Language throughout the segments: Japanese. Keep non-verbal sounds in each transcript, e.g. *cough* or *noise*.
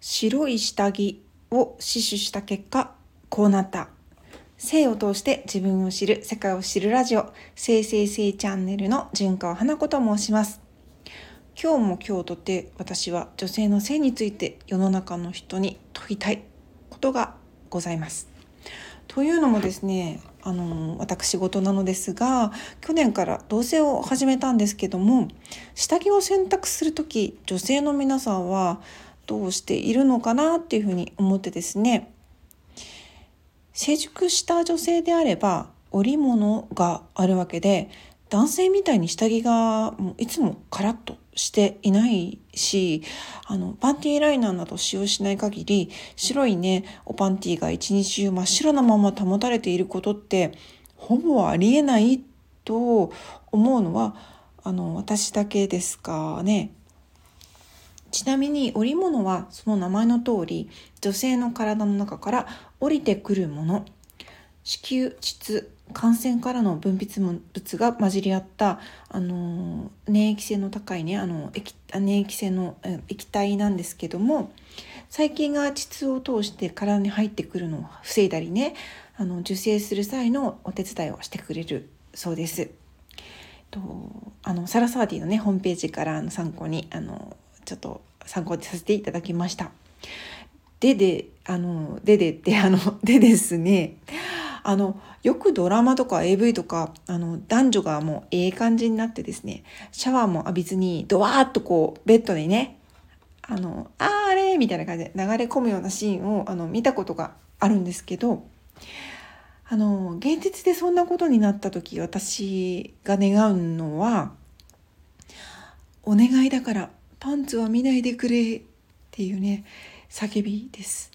白い下着を死守した結果こうなった。性を通して自分を知る世界を知るラジオ性性性チャンネルの純川花子と申します。今日も今日とて私は女性の性について世の中の人に問いたいことがございます。というのもですねあの私事なのですが去年から同棲を始めたんですけども下着を選択する時女性の皆さんはどうしているのかなっていうふうに思ってですね成熟した女性であれば織物があるわけで男性みたいに下着がいつもカラッとしていないしあのパンティーライナーなど使用しない限り白いねおパンティーが一日中真っ白なまま保たれていることってほぼありえないと思うのはあの私だけですかね。ちなみに織物はその名前の通り女性の体の中から降りてくるもの子宮膣感染からの分泌物が混じり合ったあの粘液性の高いねあの液粘液性の液体なんですけども細菌が膣を通して体に入ってくるのを防いだりねあの受精する際のお手伝いをしてくれるそうです。とあのサラサーディのねホームページからの参考にあのちょっと参考にさせていただきました。でであのででってあの *laughs* でですね。あのよくドラマとか AV とかあの男女がもうええ感じになってですね。シャワーも浴びずにドワーッとこうベッドでねあのあーあれみたいな感じで流れ込むようなシーンをあの見たことがあるんですけどあの現実でそんなことになった時私が願うのはお願いだから。パンツは見ないでくれっていうね叫びです。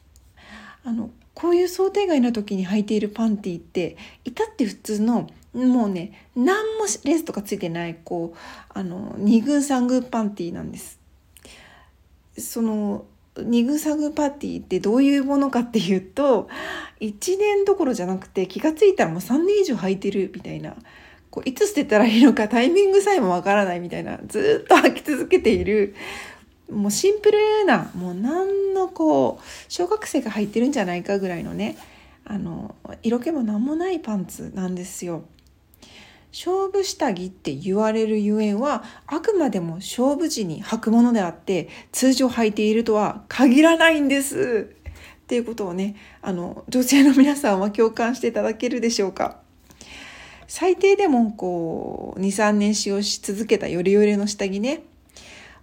あのこういう想定外の時に履いているパンティって至って普通のもうね何もレースとかついてないこうあの2軍3軍パンティなんです。その2軍3軍パンティってどういうものかっていうと1年どころじゃなくて気が付いたらもう3年以上履いてるみたいなこういつ捨てたらいいのかタイミングさえもわからないみたいなずっと履き続けているもうシンプルなもう何のこう小学生が履いてるんじゃないかぐらいのねあの色気も何もないパンツなんですよ。勝負下着って言われるゆえんはあくまでも勝負時に履くものであって通常履いているとは限らないんです。っていうことをねあの女性の皆さんは共感していただけるでしょうか。最低でもこう23年使用し続けたヨレヨレの下着ね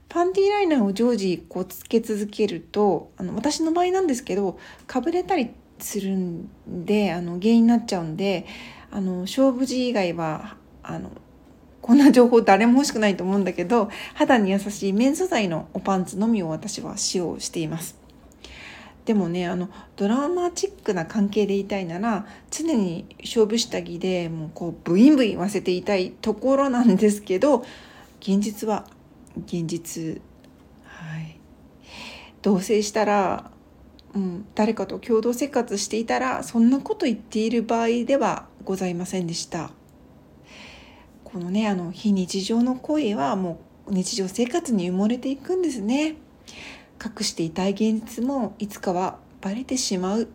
パンティーライナーを常時こうつけ続けるとあの私の場合なんですけどかぶれたりするんであの原因になっちゃうんであの勝負時以外はあのこんな情報誰も欲しくないと思うんだけど肌に優しい綿素材のおパンツのみを私は使用しています。でもねあのドラマチックな関係でいたいなら常に勝負下着でもうこうブインブイン言わせていたいところなんですけど現実は現実はい。同棲したら、うん、誰かと共同生活していたらそんなこと言っている場合ではございませんでした。このねあの非日常の恋はもう日常生活に埋もれていくんですね。隠していたい現実もいつかはバレてしまう。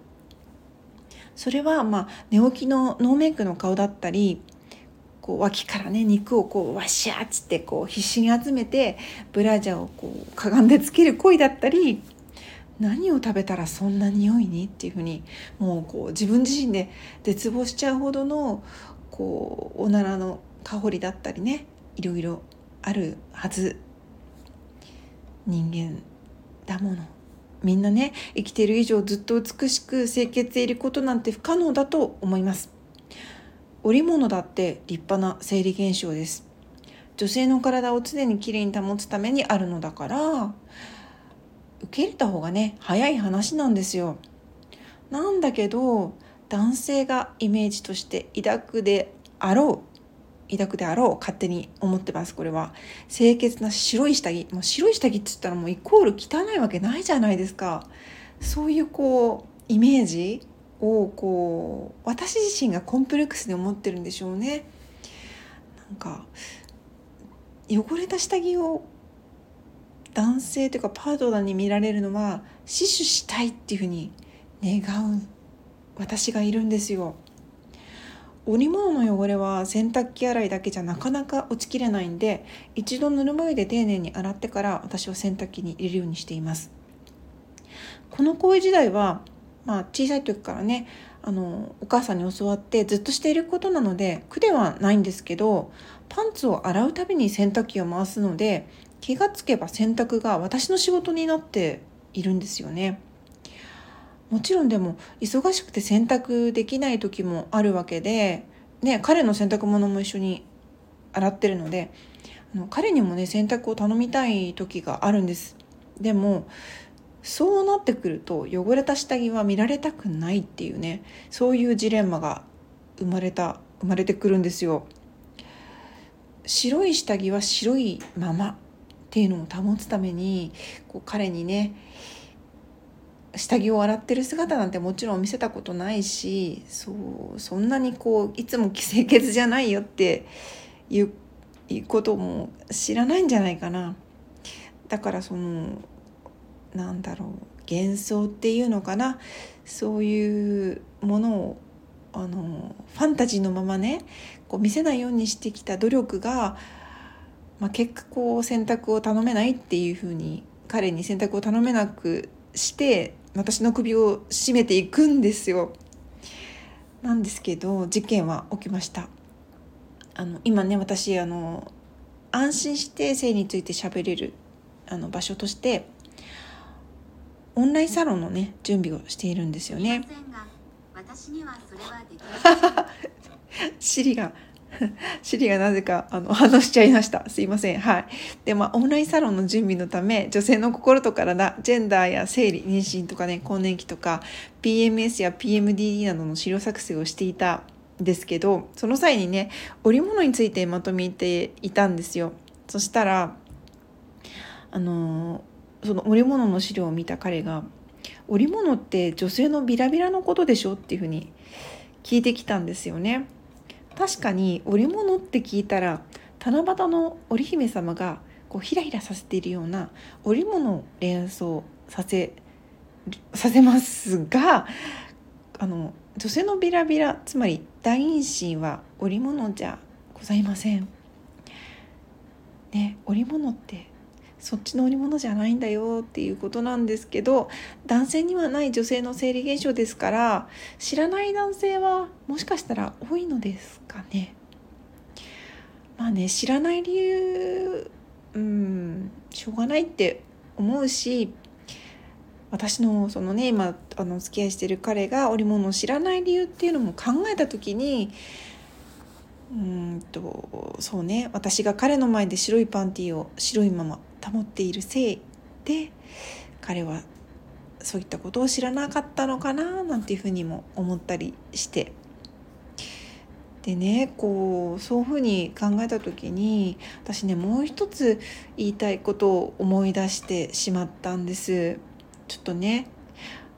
それはまあ寝起きのノーメイクの顔だったりこう脇からね肉をこうワシャっつってこう必死に集めてブラジャーをこうかがんでつける恋だったり何を食べたらそんな匂いにっていうふうにもうこう自分自身で絶望しちゃうほどのこうおならの香りだったりねいろいろあるはず。人間だもの。みんなね生きている以上ずっと美しく清潔でいることなんて不可能だと思います。織物だって立派な生理現象です。女性の体を常にきれいに保つためにあるのだから受け入れた方がね早い話なんですよ。なんだけど男性がイメージとして抱くであろう抱くであろう勝手に思ってますこれは清潔な白い下着もう白い下着って言ったらもうイコール汚いわけないじゃないですかそういうこうイメージをこう私自身がコンプレックスで思ってるんでしょうね。なんか汚れた下着を男性というかパートナーに見られるのは死守したいっていうふうに願う私がいるんですよ。織物の汚れは洗濯機洗いだけじゃなかなか落ちきれないんで一度ぬるま湯で丁寧に洗ってから私は洗濯機に入れるようにしていますこの行為時代は、まあ、小さい時からねあのお母さんに教わってずっとしていることなので苦ではないんですけどパンツを洗うたびに洗濯機を回すので気がつけば洗濯が私の仕事になっているんですよね。もちろんでも忙しくて洗濯できない時もあるわけで、ね、彼の洗濯物も一緒に洗ってるのであの彼にもね洗濯を頼みたい時があるんです。でもそうなってくると汚れた下着は見られたくないっていうねそういうジレンマが生まれた生まれてくるんですよ。白い下着は白いままっていうのを保つためにこう彼にね下着を洗ってる姿なんてもちろん見せたことないしそうそんなにこういつも清潔じゃないよっていうことも知らないんじゃないかな。だからそのなんだろう幻想っていうのかなそういうものをあのファンタジーのままねこう見せないようにしてきた努力が、まあ、結果こう洗濯を頼めないっていうふうに彼に洗濯を頼めなくして私の首を絞めていくんですよ。なんですけど事件は起きました。あの今ね私あの安心して性について喋れるあの場所としてオンラインサロンのね準備をしているんですよね。シリが *laughs* シリがなぜかあの話しちゃいました。すいません。はい。で、まあ、オンラインサロンの準備のため、女性の心と体、ジェンダーや生理、妊娠とかね、更年期とか、PMS や PMDD などの資料作成をしていたんですけど、その際にね、織物についてまとめていたんですよ。そしたら、あの、その織物の資料を見た彼が、織物って女性のビラビラのことでしょっていうふうに聞いてきたんですよね。確かに織物って聞いたら七夕の織姫様がこうひらひらさせているような織物を連想させさせますがあの女性のビラビラつまり大陰唇は織物じゃございません。ね織物ってそっちの織物じゃないんだよっていうことなんですけど男性にはない女性の生理現象ですから知らない男性はもしかしたら多いのですかね。まあね知らない理由うんしょうがないって思うし私のそのね今あの付き合いしてる彼が織物を知らない理由っていうのも考えた時にうんとそうね。私が彼の前で白いパンティーを白いまま保っているせいで彼はそういったことを知らなかったのかななんていうふうにも思ったりして。でねこうそういうふうに考えた時に私ねもう一つ言いたいことを思い出してしまったんです。ちょっとね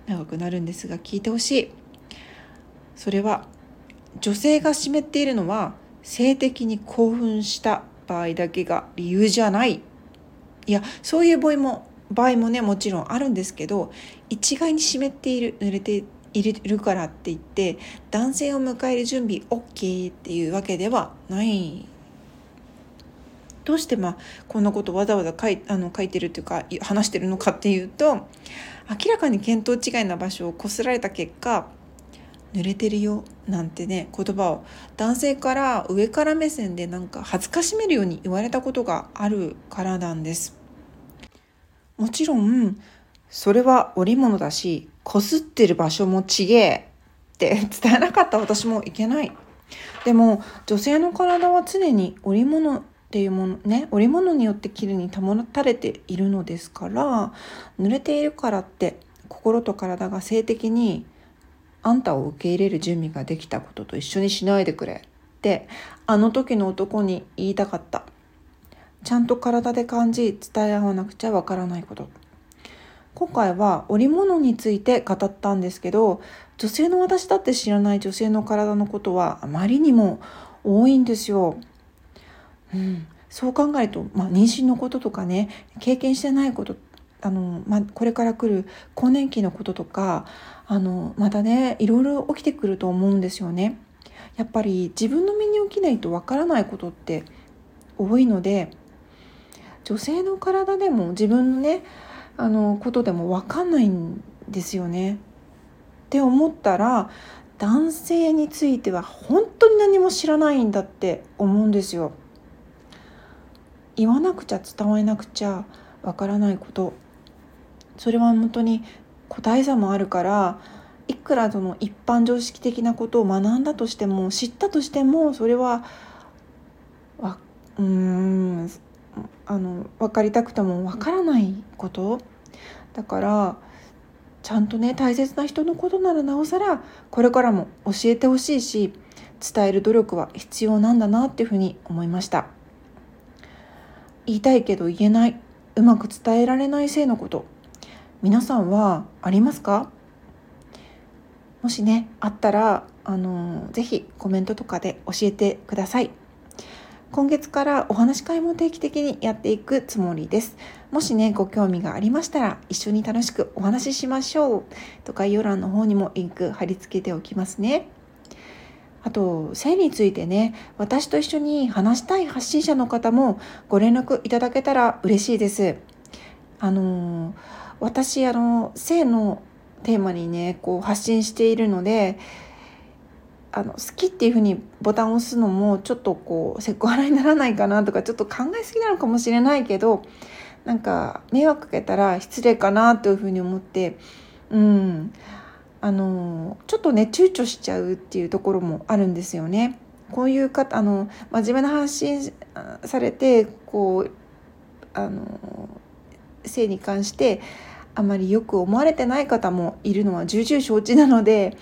長くなるんですが聞いてほしい。それは女性が湿っているのは性的に興奮した場合だけが理由じゃない。いやそういう場合も場合もねもちろんあるんですけど一概に湿っている濡れているからって言って男性を迎える準備 OK っていうわけではない。どうしてまあこんなことわざわざ書いあの書いてるっていうか話してるのかっていうと明らかに見当違いな場所をこすられた結果濡れてるよなんてね言葉を男性から上から目線でなんか恥ずかしめるように言われたことがあるからなんです。もちろんそれは織物だしこすってる場所もちげえって *laughs* 伝えなかった私もいけないでも女性の体は常に織物っていうものね織物によってきれいに保たれているのですから濡れているからって心と体が性的にあんたを受け入れる準備ができたことと一緒にしないでくれってあの時の男に言いたかった。ちゃんと体で感じ伝え合わなくちゃわからないこと今回は織物について語ったんですけど女性の私だって知らない女性の体のことはあまりにも多いんですよ。うん、そう考えると、まあ、妊娠のこととかね経験してないことあの、まあ、これから来る更年期のこととかあのまたねいろいろ起きてくると思うんですよね。やっぱり自分の身に起きないとわからないことって多いので女性の体でも自分のねあのことでも分かんないんですよね。って思ったら男性については本当に何も知らないんだって思うんですよ。言わなくちゃ伝わえなくちゃわからないことそれは本当に個体差もあるからいくらその一般常識的なことを学んだとしても知ったとしてもそれはわうんあの分かりたくても分からないこと。だからちゃんとね大切な人のことならなおさらこれからも教えてほしいし伝える努力は必要なんだなっていうふうに思いました。言いたいけど言えないうまく伝えられない性のこと。皆さんはありますか？もしねあったらあのぜひコメントとかで教えてください。今月からお話し会も定期的にやっていくつもりです。もしねご興味がありましたら一緒に楽しくお話ししましょう。と概要欄の方にもリンク貼り付けておきますね。あと性についてね私と一緒に話したい発信者の方もご連絡いただけたら嬉しいです。あの私あの性のテーマにねこう発信しているのであの好きっていうふうにボタンを押すのもちょっとこうセクハラにならないかなとかちょっと考えすぎなのかもしれないけどなんか迷惑かけたら失礼かなというふうに思ってうんあのちょっとね躊躇しちゃうっていうところもあるんですよね。こういう方あの真面目な発信されてこうあの性に関してあまりよく思われてない方もいるのは重々承知なので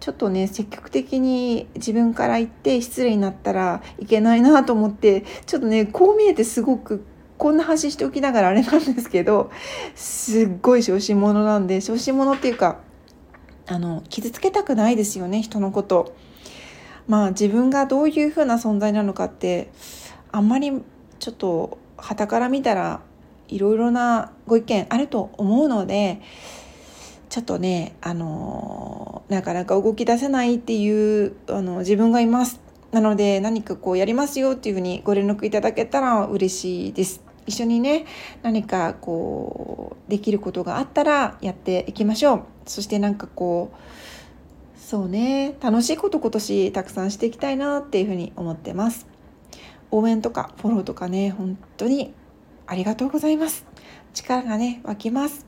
ちょっとね積極的に自分から言って失礼になったらいけないなと思ってちょっとねこう見えてすごくこんな話しておきながらあれなんですけどすっごい小心者なんで小心者っていうかあの傷つけたくないですよね人のこと。まあ自分がどういうふうな存在なのかってあんまりちょっと傍から見たらいろいろなご意見あると思うのでちょっとねあのなかなか動き出せないっていうあの自分がいます。なので何かこうやりますよっていうふうにご連絡いただけたら嬉しいです。一緒にね何かこうできることがあったらやっていきましょう。そしてなんかこうそうね楽しいこと今年たくさんしていきたいなっていうふうに思ってます。応援とかフォローとかね本当にありがとうございます。力がね湧きます。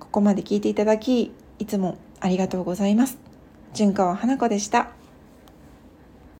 ここまで聞いていただき、いつもありがとうございます。純川花子でした。